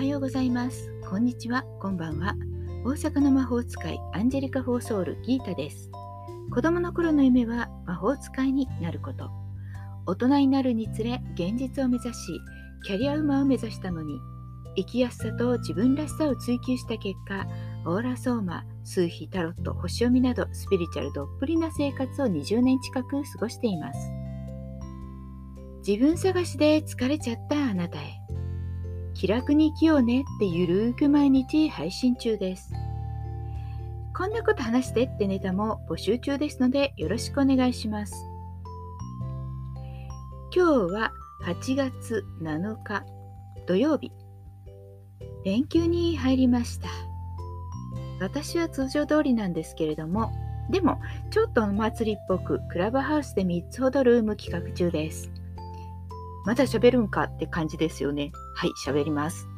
はようございます。こんにちは、こんばんは。大阪の魔法使いアンジェリカ・フォーソール・ギータです。子供の頃の夢は魔法使いになること。大人になるにつれ現実を目指し、キャリアウマを目指したのに、生きやすさと自分らしさを追求した結果、オーラソーマ、数秘、タロット、星読みなどスピリチュアルどっぷりな生活を20年近く過ごしています。自分探しで疲れちゃったあなたへ。気楽に生きようねってゆるーく毎日配信中です。こんなこと話してってネタも募集中ですのでよろしくお願いします。今日は8月7日土曜日。連休に入りました。私は通常通りなんですけれども、でもちょっとお祭りっぽくクラブハウスで3つほどルーム企画中です。まだ喋るんかって感じですよね。はい、喋ります。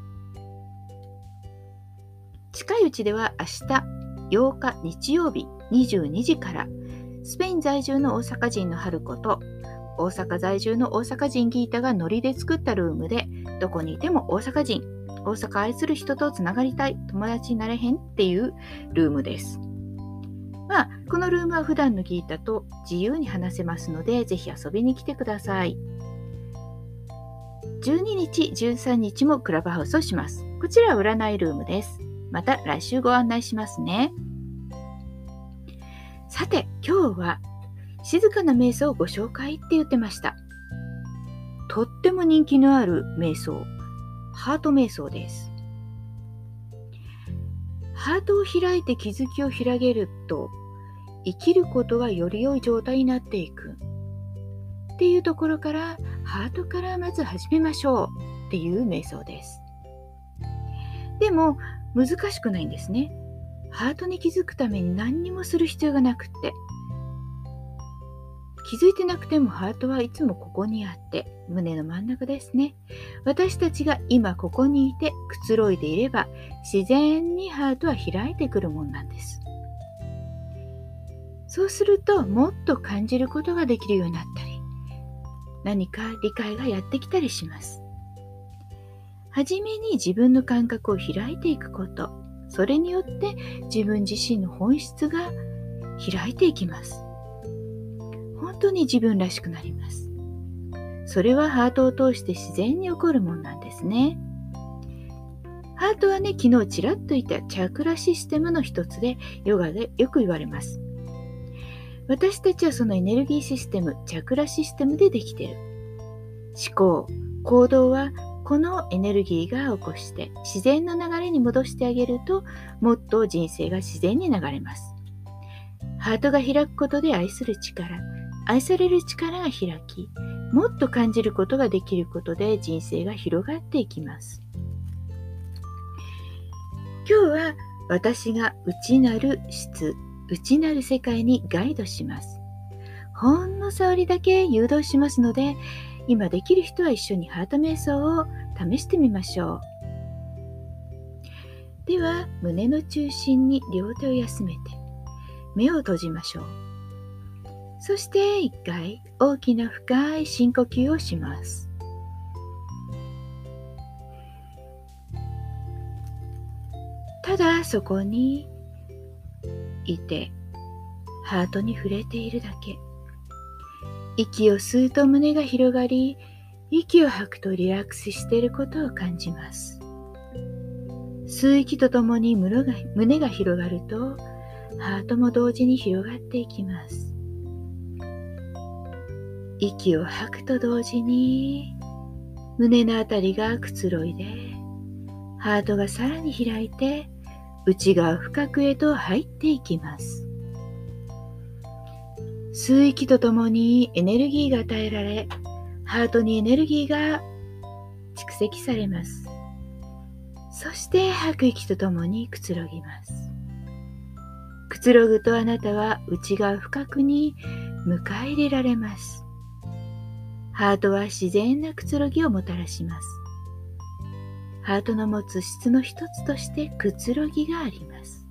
近いうちでは明日8日日曜日22時からスペイン在住の大阪人の春子と大阪在住の大阪人ギータがノリで作ったルームでどこにいても大阪人大阪愛する人とつながりたい友達になれへんっていうルームです。まあ、このルームは普段のギータと自由に話せますのでぜひ遊びに来てください。12日、13日もクラブハウスをします。こちらは占いルームです。また来週ご案内しますね。さて、今日は静かな瞑想をご紹介って言ってました。とっても人気のある瞑想、ハート瞑想です。ハートを開いて気づきを広げると、生きることがより良い状態になっていく。っていうところからハートからまず始めましょうっていう瞑想です。でも難しくないんですね。ハートに気づくために何にもする必要がなくって気づいてなくてもハートはいつもここにあって胸の真ん中ですね。私たちが今ここにいてくつろいでいれば自然にハートは開いてくるもんなんです。そうするともっと感じることができるようになったり何か理解がやってきたりします。はじめに自分の感覚を開いていくこと、それによって自分自身の本質が開いていきます。本当に自分らしくなります。それはハートを通して自然に起こるものなんですね。ハートはね、昨日ちらっと言ったチャクラシステムの一つでヨガでよく言われます。私たちはそのエネルギーシステム、チャクラシステムでできている。思考、行動はこのエネルギーが起こして自然の流れに戻してあげるともっと人生が自然に流れます。ハートが開くことで愛する力、愛される力が開き、もっと感じることができることで人生が広がっていきます。今日は私が内なる質内なる世界にガイドします。ほんの触りだけ誘導しますので、今できる人は一緒にハート瞑想を試してみましょう。では、胸の中心に両手を休めて、目を閉じましょう。そして一回大きな深い深呼吸をします。ただそこにいてハートに触れているだけ。息を吸うと胸が広がり息を吐くとリラックスしていることを感じます。吸う息とともに胸が胸が広がるとハートも同時に広がっていきます。息を吐くと同時に胸のあたりがくつろいでハートがさらに開いて内側深くへと入っていきます。吸う息とともにエネルギーが与えられ、ハートにエネルギーが蓄積されます。そして吐く息とともにくつろぎます。くつろぐとあなたは内側深くに迎え入れられます。ハートは自然なくつろぎをもたらします。ハートの持つ質の一つとしてくつろぎがあります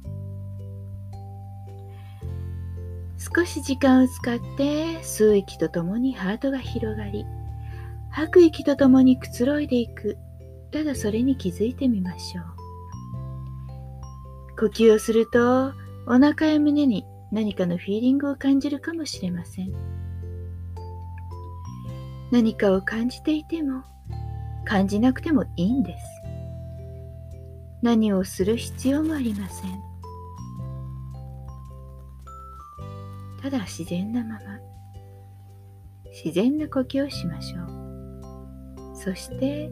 少し時間を使って吸う息とともにハートが広がり吐く息とともにくつろいでいくただそれに気づいてみましょう。呼吸をするとお腹や胸に何かのフィーリングを感じるかもしれません。何かを感じていても感じなくてもいいんです。何をする必要もありません。ただ自然なまま自然な呼吸をしましょう。そして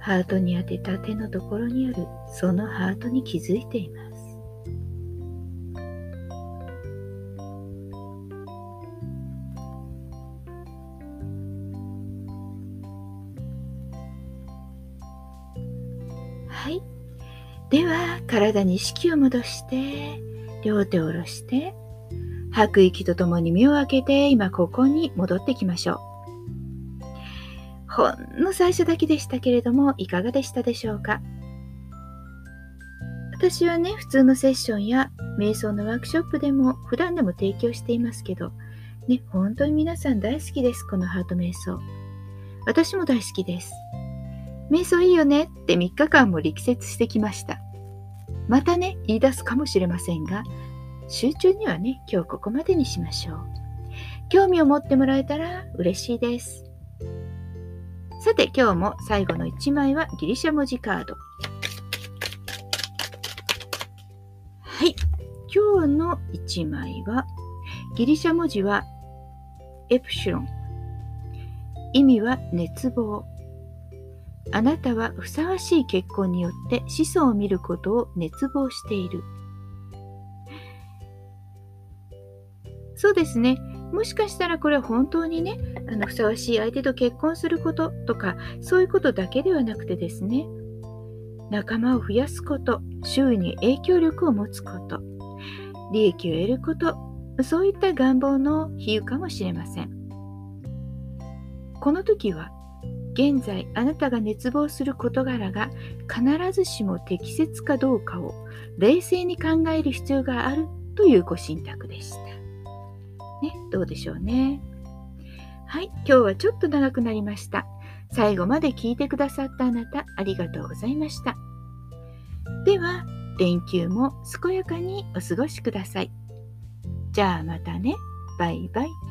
ハートに当てた手のところにあるそのハートに気づいています。はい。では、体に意識を戻して、両手を下ろして、吐く息とともに目を開けて、今ここに戻ってきましょう。ほんの最初だけでしたけれども、いかがでしたでしょうか？私はね、普通のセッションや瞑想のワークショップでも普段でも提供していますけど、ね、本当に皆さん大好きです、このハート瞑想。私も大好きです。瞑想いいよねって3日間も力説してきました。またね、言い出すかもしれませんが、集中にはね、今日ここまでにしましょう。興味を持ってもらえたら嬉しいです。さて今日も最後の1枚はギリシャ文字カード。はい。今日の1枚はギリシャ文字はエプシロン。意味は熱望。あなたはふさわしい結婚によって子孫を見ることを熱望している。そうですね。もしかしたらこれは本当にね、あのふさわしい相手と結婚することとか、そういうことだけではなくてですね、仲間を増やすこと、周囲に影響力を持つこと、利益を得ること、そういった願望の比喩かもしれません。この時は、現在あなたが熱望する事柄が必ずしも適切かどうかを冷静に考える必要があるというご神託でした。ね、どうでしょうね。はい、今日はちょっと長くなりました。最後まで聞いてくださったあなた、ありがとうございました。では、連休も健やかにお過ごしください。じゃあまたね。バイバイ。